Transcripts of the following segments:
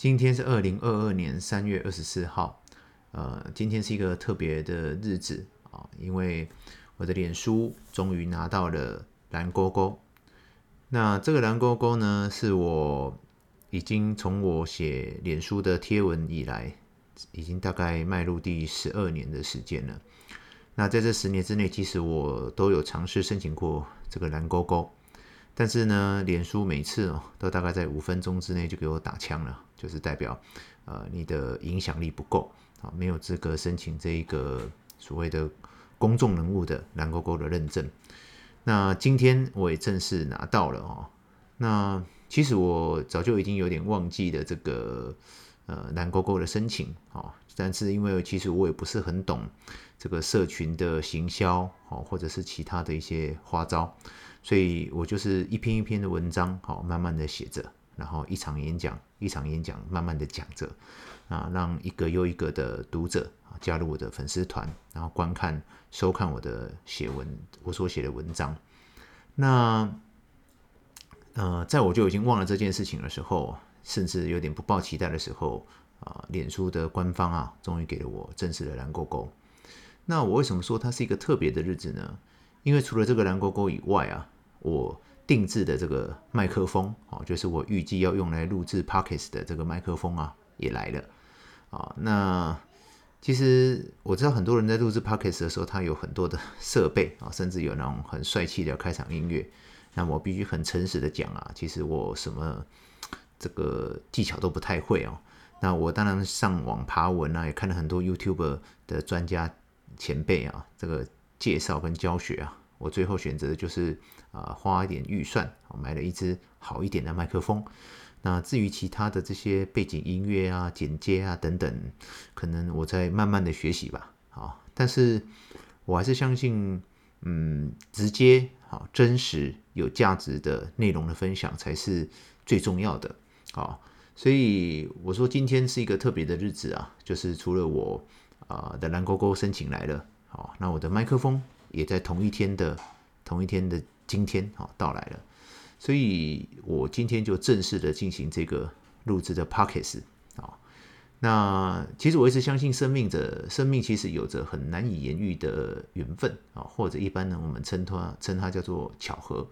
今天是二零二二年三月二十四号，呃，今天是一个特别的日子啊，因为我的脸书终于拿到了蓝勾勾。那这个蓝勾勾呢，是我已经从我写脸书的贴文以来，已经大概迈入第十二年的时间了。那在这十年之内，其实我都有尝试申请过这个蓝勾勾。但是呢，脸书每次哦，都大概在五分钟之内就给我打枪了，就是代表，呃，你的影响力不够啊，没有资格申请这一个所谓的公众人物的蓝勾勾的认证。那今天我也正式拿到了哦。那其实我早就已经有点忘记了这个呃蓝勾勾的申请啊，但是因为其实我也不是很懂这个社群的行销哦，或者是其他的一些花招。所以我就是一篇一篇的文章，好，慢慢的写着，然后一场演讲一场演讲，慢慢的讲着，啊，让一个又一个的读者啊加入我的粉丝团，然后观看、收看我的写文，我所写的文章。那，呃，在我就已经忘了这件事情的时候，甚至有点不抱期待的时候，啊，脸书的官方啊，终于给了我正式的蓝勾勾。那我为什么说它是一个特别的日子呢？因为除了这个蓝勾勾以外啊，我定制的这个麦克风哦，就是我预计要用来录制 podcasts 的这个麦克风啊，也来了啊。那其实我知道很多人在录制 podcasts 的时候，他有很多的设备啊，甚至有那种很帅气的开场音乐。那我必须很诚实的讲啊，其实我什么这个技巧都不太会哦。那我当然上网爬文啊，也看了很多 YouTuber 的专家前辈啊，这个。介绍跟教学啊，我最后选择的就是啊、花一点预算，买了一支好一点的麦克风。那至于其他的这些背景音乐啊、剪接啊等等，可能我在慢慢的学习吧。啊，但是我还是相信，嗯，直接、好真实、有价值的内容的分享才是最重要的。啊，所以我说今天是一个特别的日子啊，就是除了我啊的蓝勾勾申请来了。好，那我的麦克风也在同一天的同一天的今天好到来了，所以我今天就正式的进行这个录制的 pockets 啊。那其实我一直相信生命的生命其实有着很难以言喻的缘分啊，或者一般呢我们称它称它叫做巧合。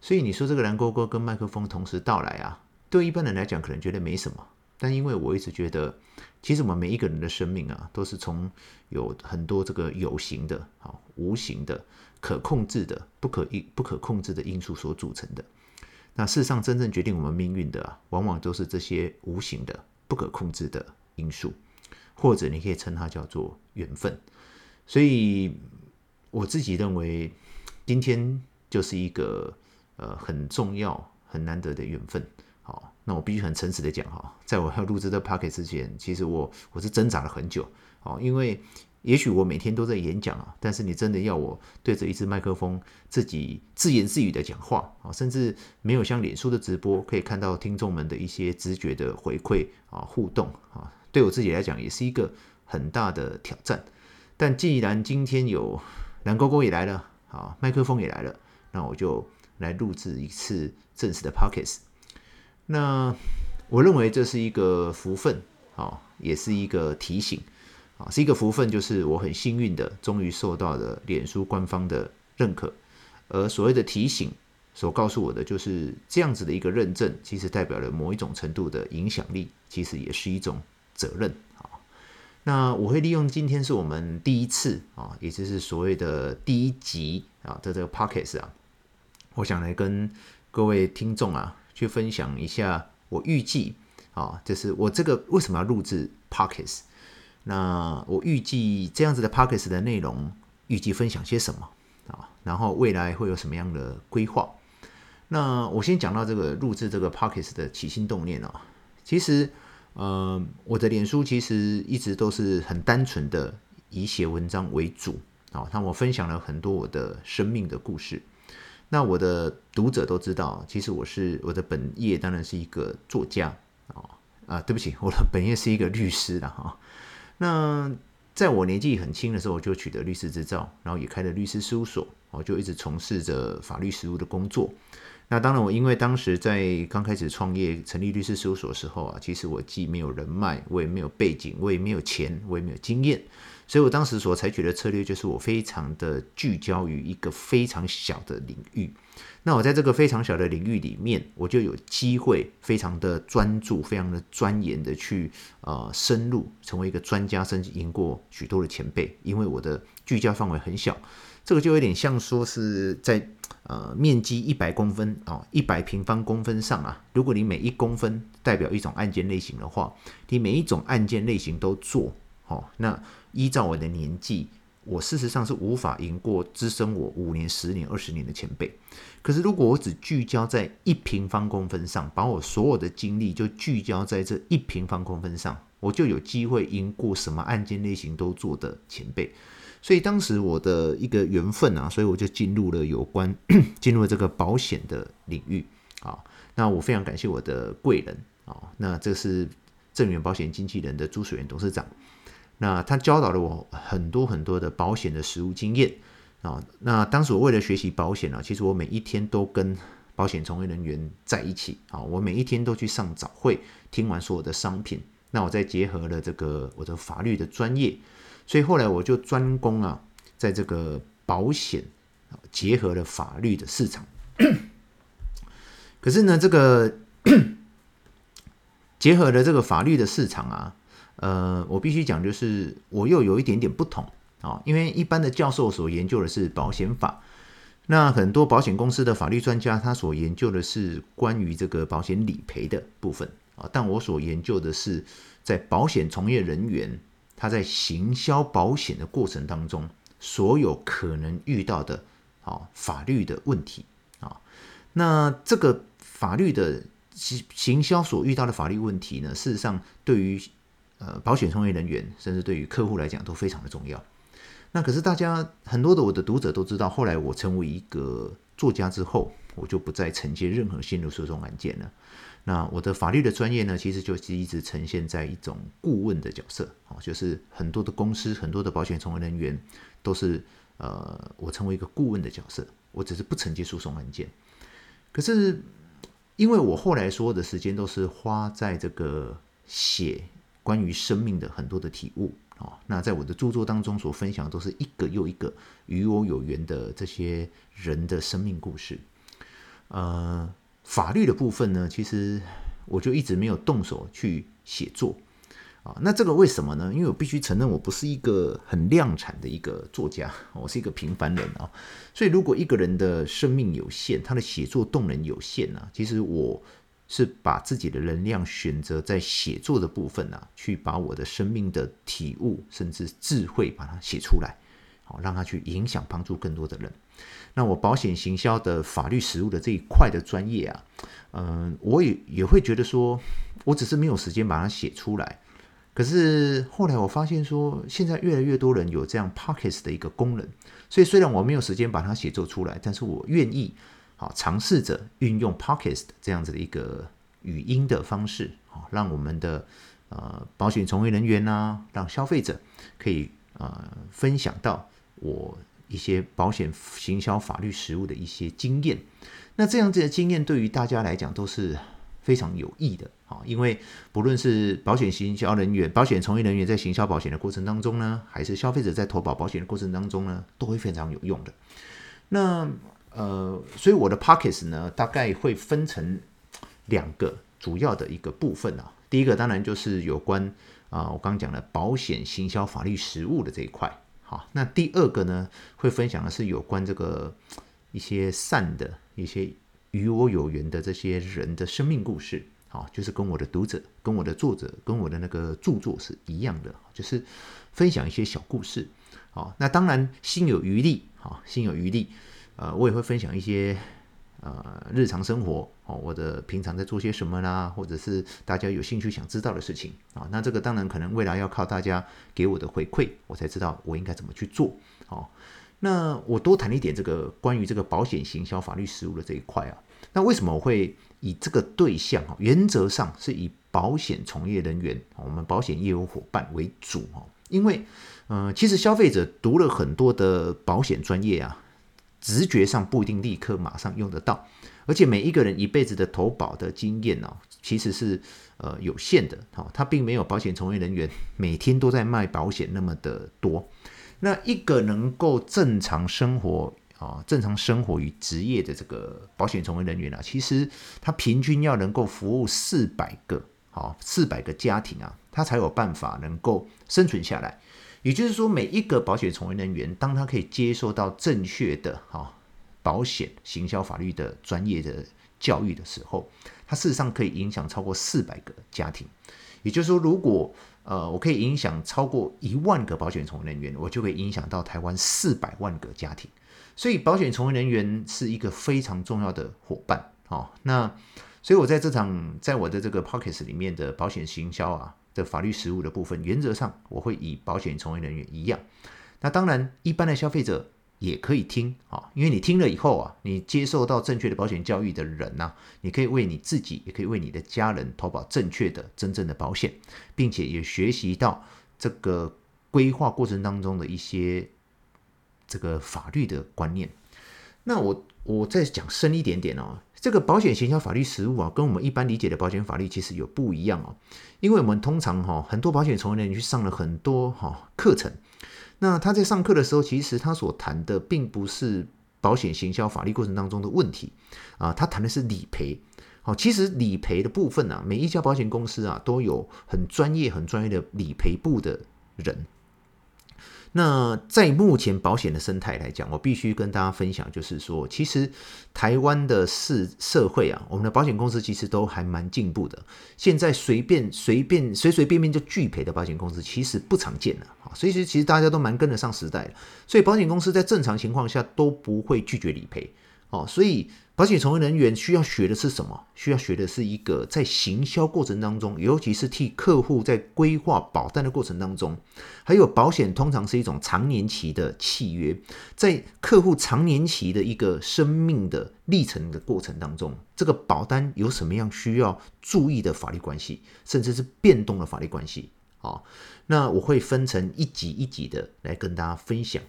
所以你说这个蓝勾勾跟麦克风同时到来啊，对一般人来讲可能觉得没什么。但因为我一直觉得，其实我们每一个人的生命啊，都是从有很多这个有形的、啊无形的、可控制的、不可因不可控制的因素所组成的。那事实上，真正决定我们命运的啊，往往都是这些无形的、不可控制的因素，或者你可以称它叫做缘分。所以我自己认为，今天就是一个呃很重要、很难得的缘分。那我必须很诚实的讲哈，在我要录制这 Podcast 之前，其实我我是挣扎了很久，哦，因为也许我每天都在演讲啊，但是你真的要我对着一支麦克风自己自言自语的讲话啊，甚至没有像脸书的直播可以看到听众们的一些直觉的回馈啊互动啊，对我自己来讲也是一个很大的挑战。但既然今天有蓝勾勾也来了，啊，麦克风也来了，那我就来录制一次正式的 Podcast。那我认为这是一个福分啊，也是一个提醒啊，是一个福分，就是我很幸运的，终于受到了脸书官方的认可。而所谓的提醒，所告诉我的就是这样子的一个认证，其实代表了某一种程度的影响力，其实也是一种责任啊。那我会利用今天是我们第一次啊，也就是所谓的第一集啊的这个 Podcast 啊，我想来跟各位听众啊。去分享一下我预计啊，就是我这个为什么要录制 Podcast？那我预计这样子的 Podcast 的内容，预计分享些什么啊？然后未来会有什么样的规划？那我先讲到这个录制这个 Podcast 的起心动念啊。其实，呃，我的脸书其实一直都是很单纯的以写文章为主啊。那我分享了很多我的生命的故事。那我的读者都知道，其实我是我的本业当然是一个作家啊啊，对不起，我的本业是一个律师的哈。那在我年纪很轻的时候，我就取得律师执照，然后也开了律师事务所，我就一直从事着法律实务的工作。那当然，我因为当时在刚开始创业成立律师事务所的时候啊，其实我既没有人脉，我也没有背景，我也没有钱，我也没有经验，所以我当时所采取的策略就是我非常的聚焦于一个非常小的领域。那我在这个非常小的领域里面，我就有机会非常的专注、非常的钻研的去呃深入，成为一个专家，甚至赢过许多的前辈，因为我的聚焦范围很小。这个就有点像说是在呃面积一百公分啊，一百平方公分上啊，如果你每一公分代表一种案件类型的话，你每一种案件类型都做，哦，那依照我的年纪，我事实上是无法赢过资深我五年、十年、二十年的前辈。可是如果我只聚焦在一平方公分上，把我所有的精力就聚焦在这一平方公分上，我就有机会赢过什么案件类型都做的前辈。所以当时我的一个缘分啊，所以我就进入了有关进入了这个保险的领域啊。那我非常感谢我的贵人啊，那这是正源保险经纪人的朱水源董事长。那他教导了我很多很多的保险的实务经验啊。那当时我为了学习保险呢，其实我每一天都跟保险从业人员在一起啊，我每一天都去上早会，听完所有的商品。那我再结合了这个我的法律的专业。所以后来我就专攻啊，在这个保险结合了法律的市场。可是呢，这个 结合了这个法律的市场啊，呃，我必须讲，就是我又有一点点不同啊，因为一般的教授所研究的是保险法，那很多保险公司的法律专家他所研究的是关于这个保险理赔的部分啊，但我所研究的是在保险从业人员。他在行销保险的过程当中，所有可能遇到的啊法律的问题啊，那这个法律的行行销所遇到的法律问题呢，事实上对于呃保险从业人员，甚至对于客户来讲都非常的重要。那可是大家很多的我的读者都知道，后来我成为一个作家之后，我就不再承接任何心理诉讼案件了。那我的法律的专业呢，其实就是一直呈现在一种顾问的角色，哦，就是很多的公司、很多的保险从业人员都是呃，我成为一个顾问的角色，我只是不承接诉讼案件。可是，因为我后来说的时间都是花在这个写关于生命的很多的体悟啊，那在我的著作当中所分享的都是一个又一个与我有缘的这些人的生命故事，呃。法律的部分呢，其实我就一直没有动手去写作啊。那这个为什么呢？因为我必须承认，我不是一个很量产的一个作家，我是一个平凡人啊。所以，如果一个人的生命有限，他的写作动能有限呢，其实我是把自己的能量选择在写作的部分呢，去把我的生命的体悟甚至智慧把它写出来，好让它去影响帮助更多的人。那我保险行销的法律实务的这一块的专业啊，嗯，我也也会觉得说，我只是没有时间把它写出来。可是后来我发现说，现在越来越多人有这样 Podcast 的一个功能，所以虽然我没有时间把它写作出来，但是我愿意好尝试着运用 Podcast 这样子的一个语音的方式，好让我们的呃保险从业人员啊，让消费者可以呃分享到我。一些保险行销法律实务的一些经验，那这样子的经验对于大家来讲都是非常有益的啊，因为不论是保险行销人员、保险从业人员在行销保险的过程当中呢，还是消费者在投保保险的过程当中呢，都会非常有用的。那呃，所以我的 Podcast 呢，大概会分成两个主要的一个部分啊。第一个当然就是有关啊，我刚讲的保险行销法律实务的这一块。好，那第二个呢，会分享的是有关这个一些善的一些与我有缘的这些人的生命故事。好，就是跟我的读者、跟我的作者、跟我的那个著作是一样的，就是分享一些小故事。好，那当然心有余力，好，心有余力，呃，我也会分享一些。呃，日常生活哦，我的平常在做些什么啦，或者是大家有兴趣想知道的事情啊，那这个当然可能未来要靠大家给我的回馈，我才知道我应该怎么去做。哦，那我多谈一点这个关于这个保险行销法律实务的这一块啊。那为什么我会以这个对象啊，原则上是以保险从业人员，我们保险业务伙伴为主哦，因为呃，其实消费者读了很多的保险专业啊。直觉上不一定立刻马上用得到，而且每一个人一辈子的投保的经验呢、其实是呃有限的，哈、他并没有保险从业人员每天都在卖保险那么的多。那一个能够正常生活啊、正常生活与职业的这个保险从业人员啊，其实他平均要能够服务四百个，好，四百个家庭啊，他才有办法能够生存下来。也就是说，每一个保险从业人员，当他可以接受到正确的哈保险行销法律的专业的教育的时候，他事实上可以影响超过四百个家庭。也就是说，如果呃我可以影响超过一万个保险从业人员，我就可以影响到台湾四百万个家庭。所以，保险从业人员是一个非常重要的伙伴。哦，那所以我在这场在我的这个 p o c k e t 里面的保险行销啊。的法律实务的部分，原则上我会以保险从业人员一样。那当然，一般的消费者也可以听啊，因为你听了以后啊，你接受到正确的保险教育的人呐，你可以为你自己，也可以为你的家人投保正确的、真正的保险，并且也学习到这个规划过程当中的一些这个法律的观念。那我我再讲深一点点哦。这个保险行销法律实务啊，跟我们一般理解的保险法律其实有不一样哦。因为我们通常哈，很多保险从业人员去上了很多哈课程，那他在上课的时候，其实他所谈的并不是保险行销法律过程当中的问题啊，他谈的是理赔。好，其实理赔的部分啊，每一家保险公司啊，都有很专业、很专业的理赔部的人。那在目前保险的生态来讲，我必须跟大家分享，就是说，其实台湾的市社会啊，我们的保险公司其实都还蛮进步的。现在随便随便随随便便就拒赔的保险公司，其实不常见了啊。所以其实大家都蛮跟得上时代的，所以保险公司在正常情况下都不会拒绝理赔哦。所以。保险从业人员需要学的是什么？需要学的是一个在行销过程当中，尤其是替客户在规划保单的过程当中，还有保险通常是一种长年期的契约，在客户长年期的一个生命的历程的过程当中，这个保单有什么样需要注意的法律关系，甚至是变动的法律关系啊？那我会分成一集一集的来跟大家分享。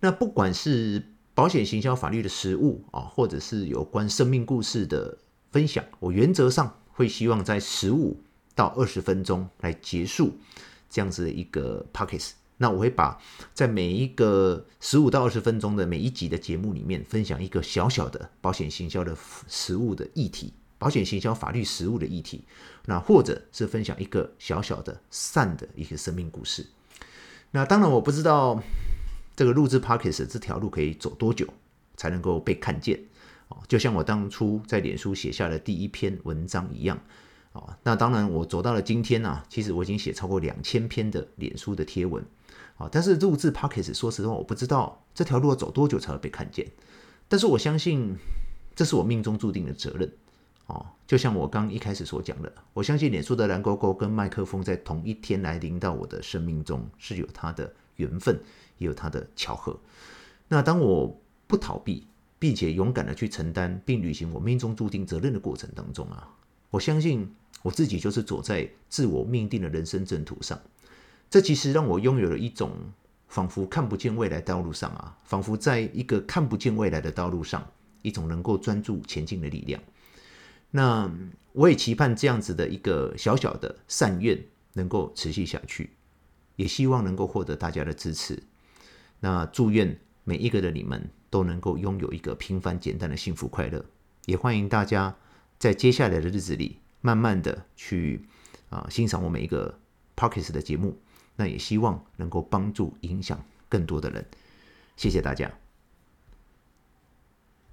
那不管是保险行销法律的实务啊，或者是有关生命故事的分享，我原则上会希望在十五到二十分钟来结束这样子的一个 podcast。那我会把在每一个十五到二十分钟的每一集的节目里面，分享一个小小的保险行销的实务的议题，保险行销法律实务的议题。那或者是分享一个小小的善的一个生命故事。那当然我不知道。这个录制 Podcast 这条路可以走多久才能够被看见？哦，就像我当初在脸书写下的第一篇文章一样。哦，那当然我走到了今天呢，其实我已经写超过两千篇的脸书的贴文。啊，但是录制 Podcast 说实话，我不知道这条路要走多久才会被看见。但是我相信这是我命中注定的责任。哦，就像我刚一开始所讲的，我相信脸书的蓝勾勾跟麦克风在同一天来临到我的生命中是有它的缘分。也有它的巧合。那当我不逃避，并且勇敢的去承担并履行我命中注定责任的过程当中啊，我相信我自己就是走在自我命定的人生正途上。这其实让我拥有了一种仿佛看不见未来道路上啊，仿佛在一个看不见未来的道路上，一种能够专注前进的力量。那我也期盼这样子的一个小小的善愿能够持续下去，也希望能够获得大家的支持。那祝愿每一个的你们都能够拥有一个平凡简单的幸福快乐，也欢迎大家在接下来的日子里，慢慢的去啊、欣赏我们一个 pocket 的节目，那也希望能够帮助影响更多的人，谢谢大家。